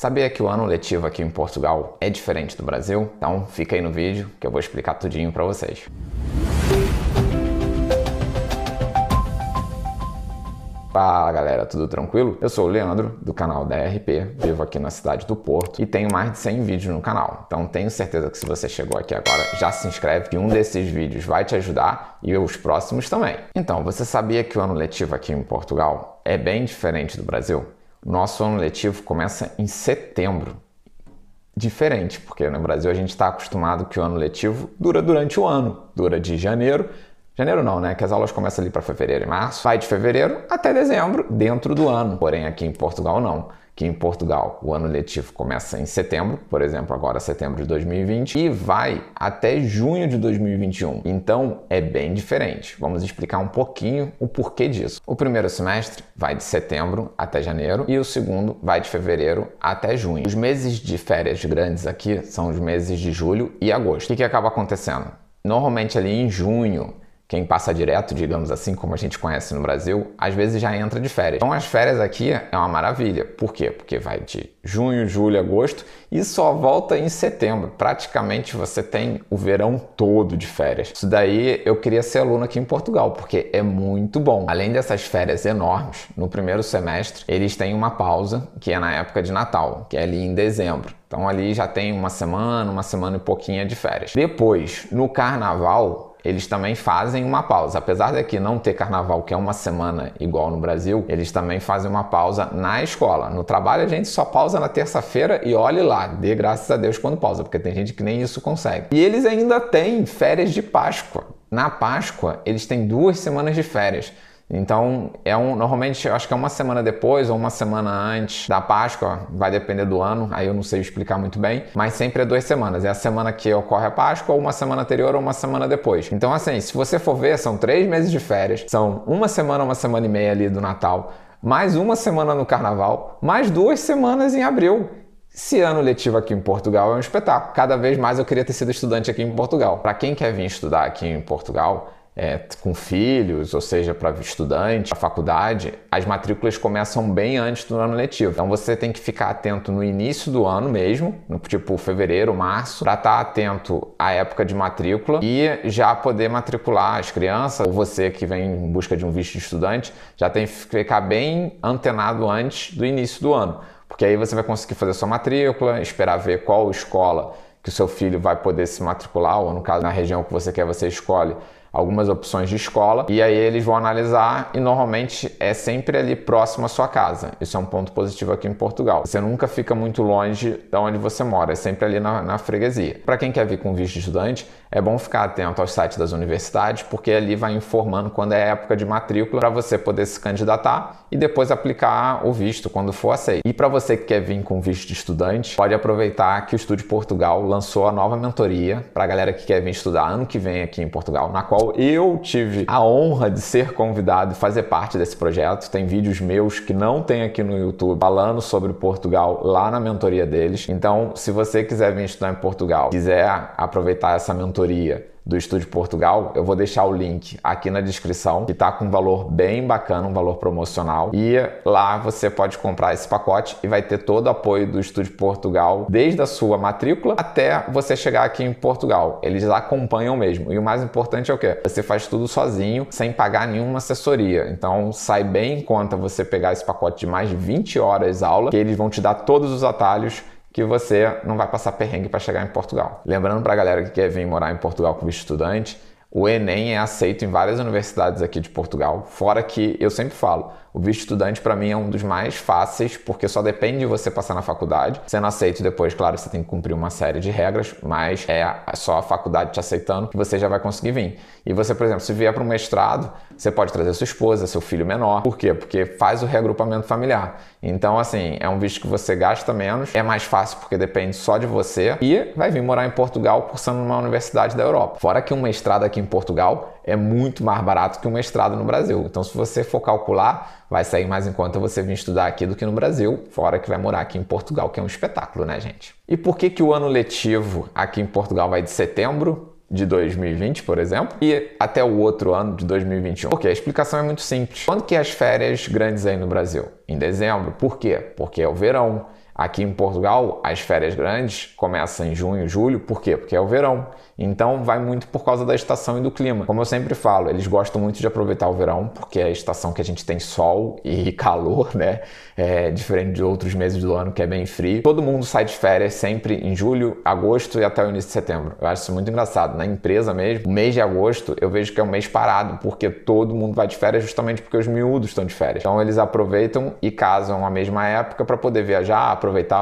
Sabia que o ano letivo aqui em Portugal é diferente do Brasil? Então fica aí no vídeo que eu vou explicar tudinho para vocês. Fala galera, tudo tranquilo? Eu sou o Leandro, do canal DRP, vivo aqui na cidade do Porto e tenho mais de 100 vídeos no canal. Então tenho certeza que se você chegou aqui agora, já se inscreve que um desses vídeos vai te ajudar e os próximos também. Então, você sabia que o ano letivo aqui em Portugal é bem diferente do Brasil? Nosso ano letivo começa em setembro. Diferente, porque no Brasil a gente está acostumado que o ano letivo dura durante o ano, dura de janeiro Janeiro não, né? Que as aulas começam ali para fevereiro e março. Vai de fevereiro até dezembro, dentro do ano. Porém, aqui em Portugal não. Aqui em Portugal, o ano letivo começa em setembro, por exemplo, agora setembro de 2020, e vai até junho de 2021. Então, é bem diferente. Vamos explicar um pouquinho o porquê disso. O primeiro semestre vai de setembro até janeiro e o segundo vai de fevereiro até junho. Os meses de férias grandes aqui são os meses de julho e agosto. O que, que acaba acontecendo? Normalmente ali em junho quem passa direto, digamos assim, como a gente conhece no Brasil, às vezes já entra de férias. Então as férias aqui é uma maravilha. Por quê? Porque vai de junho, julho, agosto e só volta em setembro. Praticamente você tem o verão todo de férias. Isso daí eu queria ser aluno aqui em Portugal, porque é muito bom. Além dessas férias enormes, no primeiro semestre eles têm uma pausa, que é na época de Natal, que é ali em dezembro. Então ali já tem uma semana, uma semana e pouquinha de férias. Depois, no carnaval, eles também fazem uma pausa. Apesar de aqui não ter carnaval, que é uma semana igual no Brasil, eles também fazem uma pausa na escola. No trabalho a gente só pausa na terça-feira e olhe lá, dê graças a Deus quando pausa, porque tem gente que nem isso consegue. E eles ainda têm férias de Páscoa. Na Páscoa, eles têm duas semanas de férias. Então, é um, normalmente acho que é uma semana depois ou uma semana antes da Páscoa, vai depender do ano, aí eu não sei explicar muito bem, mas sempre é duas semanas. É a semana que ocorre a Páscoa, ou uma semana anterior ou uma semana depois. Então, assim, se você for ver, são três meses de férias, são uma semana, uma semana e meia ali do Natal, mais uma semana no Carnaval, mais duas semanas em abril. Esse ano letivo aqui em Portugal é um espetáculo. Cada vez mais eu queria ter sido estudante aqui em Portugal. Para quem quer vir estudar aqui em Portugal, é, com filhos, ou seja, para estudante, a faculdade, as matrículas começam bem antes do ano letivo. Então você tem que ficar atento no início do ano mesmo, no tipo fevereiro, março, para estar tá atento à época de matrícula e já poder matricular as crianças, ou você que vem em busca de um visto de estudante, já tem que ficar bem antenado antes do início do ano, porque aí você vai conseguir fazer sua matrícula, esperar ver qual escola que o seu filho vai poder se matricular, ou no caso na região que você quer, você escolhe algumas opções de escola e aí eles vão analisar e normalmente é sempre ali próximo à sua casa. Isso é um ponto positivo aqui em Portugal. Você nunca fica muito longe de onde você mora, é sempre ali na, na freguesia. Para quem quer vir com visto de estudante, é bom ficar atento aos sites das universidades, porque ali vai informando quando é época de matrícula para você poder se candidatar e depois aplicar o visto quando for aceito. E para você que quer vir com visto de estudante, pode aproveitar que o Estúdio Portugal lançou a nova mentoria para a galera que quer vir estudar ano que vem aqui em Portugal, na qual qual eu tive a honra de ser convidado e fazer parte desse projeto. Tem vídeos meus que não tem aqui no YouTube falando sobre Portugal lá na mentoria deles. Então, se você quiser vir estudar em Portugal, quiser aproveitar essa mentoria do Estúdio Portugal, eu vou deixar o link aqui na descrição, que está com um valor bem bacana, um valor promocional. E lá você pode comprar esse pacote e vai ter todo o apoio do Estúdio Portugal, desde a sua matrícula até você chegar aqui em Portugal. Eles acompanham mesmo. E o mais importante é o quê? Você faz tudo sozinho, sem pagar nenhuma assessoria. Então sai bem em conta você pegar esse pacote de mais de 20 horas aula, que eles vão te dar todos os atalhos que você não vai passar perrengue para chegar em Portugal. Lembrando para a galera que quer vir morar em Portugal como estudante, o Enem é aceito em várias universidades aqui de Portugal, fora que eu sempre falo, o visto estudante para mim é um dos mais fáceis, porque só depende de você passar na faculdade. Sendo aceito depois, claro, você tem que cumprir uma série de regras, mas é só a faculdade te aceitando que você já vai conseguir vir. E você, por exemplo, se vier para um mestrado, você pode trazer sua esposa, seu filho menor. Por quê? Porque faz o reagrupamento familiar. Então, assim, é um visto que você gasta menos, é mais fácil porque depende só de você e vai vir morar em Portugal cursando numa universidade da Europa. Fora que um mestrado aqui em Portugal é muito mais barato que um mestrado no Brasil. Então, se você for calcular, vai sair mais em conta você vir estudar aqui do que no Brasil, fora que vai morar aqui em Portugal, que é um espetáculo, né, gente? E por que, que o ano letivo aqui em Portugal vai de setembro de 2020, por exemplo, e até o outro ano de 2021? Porque a explicação é muito simples. Quando que é as férias grandes aí no Brasil? Em dezembro. Por quê? Porque é o verão. Aqui em Portugal, as férias grandes começam em junho, julho, por quê? Porque é o verão. Então vai muito por causa da estação e do clima. Como eu sempre falo, eles gostam muito de aproveitar o verão, porque é a estação que a gente tem sol e calor, né? É diferente de outros meses do ano que é bem frio. Todo mundo sai de férias sempre em julho, agosto e até o início de setembro. Eu acho isso muito engraçado. Na empresa mesmo, o mês de agosto eu vejo que é um mês parado, porque todo mundo vai de férias justamente porque os miúdos estão de férias. Então eles aproveitam e casam a mesma época para poder viajar,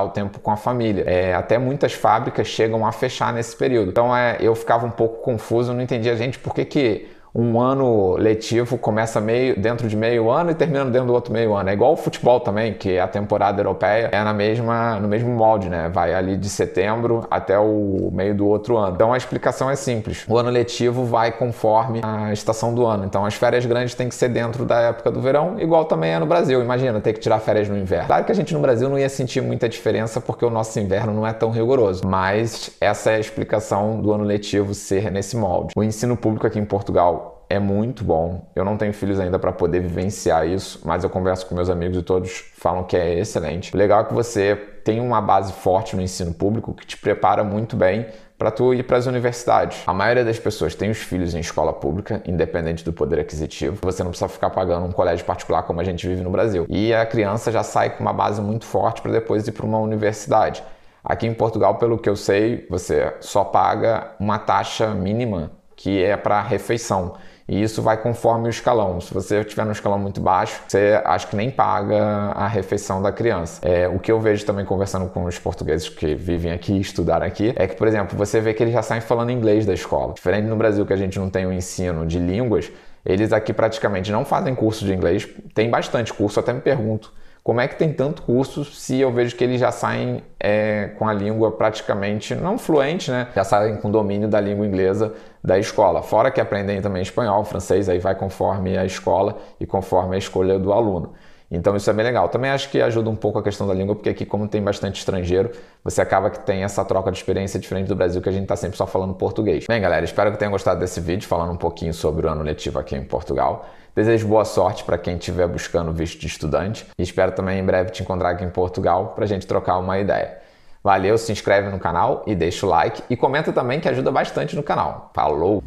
o tempo com a família. É, até muitas fábricas chegam a fechar nesse período. Então é, eu ficava um pouco confuso, não entendia, gente, por que que um ano letivo começa meio dentro de meio ano e termina dentro do outro meio ano. É igual o futebol também, que a temporada europeia é na mesma, no mesmo molde, né? Vai ali de setembro até o meio do outro ano. Então a explicação é simples. O ano letivo vai conforme a estação do ano. Então as férias grandes têm que ser dentro da época do verão, igual também é no Brasil. Imagina ter que tirar férias no inverno. Claro que a gente no Brasil não ia sentir muita diferença porque o nosso inverno não é tão rigoroso, mas essa é a explicação do ano letivo ser nesse molde. O ensino público aqui em Portugal é muito bom. Eu não tenho filhos ainda para poder vivenciar isso, mas eu converso com meus amigos e todos falam que é excelente. O legal é que você tem uma base forte no ensino público que te prepara muito bem para tu ir para as universidades. A maioria das pessoas tem os filhos em escola pública, independente do poder aquisitivo. Você não precisa ficar pagando um colégio particular como a gente vive no Brasil. E a criança já sai com uma base muito forte para depois ir para uma universidade. Aqui em Portugal, pelo que eu sei, você só paga uma taxa mínima que é para refeição. E isso vai conforme o escalão. Se você estiver no escalão muito baixo, você acho que nem paga a refeição da criança. É, o que eu vejo também conversando com os portugueses que vivem aqui estudaram aqui é que, por exemplo, você vê que eles já saem falando inglês da escola. Diferente no Brasil que a gente não tem o ensino de línguas, eles aqui praticamente não fazem curso de inglês. Tem bastante curso, até me pergunto como é que tem tanto curso se eu vejo que eles já saem é, com a língua praticamente não fluente, né? Já saem com domínio da língua inglesa da escola. Fora que aprendem também espanhol, francês, aí vai conforme a escola e conforme a escolha do aluno. Então isso é bem legal. Também acho que ajuda um pouco a questão da língua, porque aqui, como tem bastante estrangeiro, você acaba que tem essa troca de experiência diferente do Brasil, que a gente está sempre só falando português. Bem, galera, espero que tenham gostado desse vídeo, falando um pouquinho sobre o ano letivo aqui em Portugal. Desejo boa sorte para quem estiver buscando visto de estudante e espero também em breve te encontrar aqui em Portugal para a gente trocar uma ideia. Valeu, se inscreve no canal e deixa o like e comenta também que ajuda bastante no canal. Falou!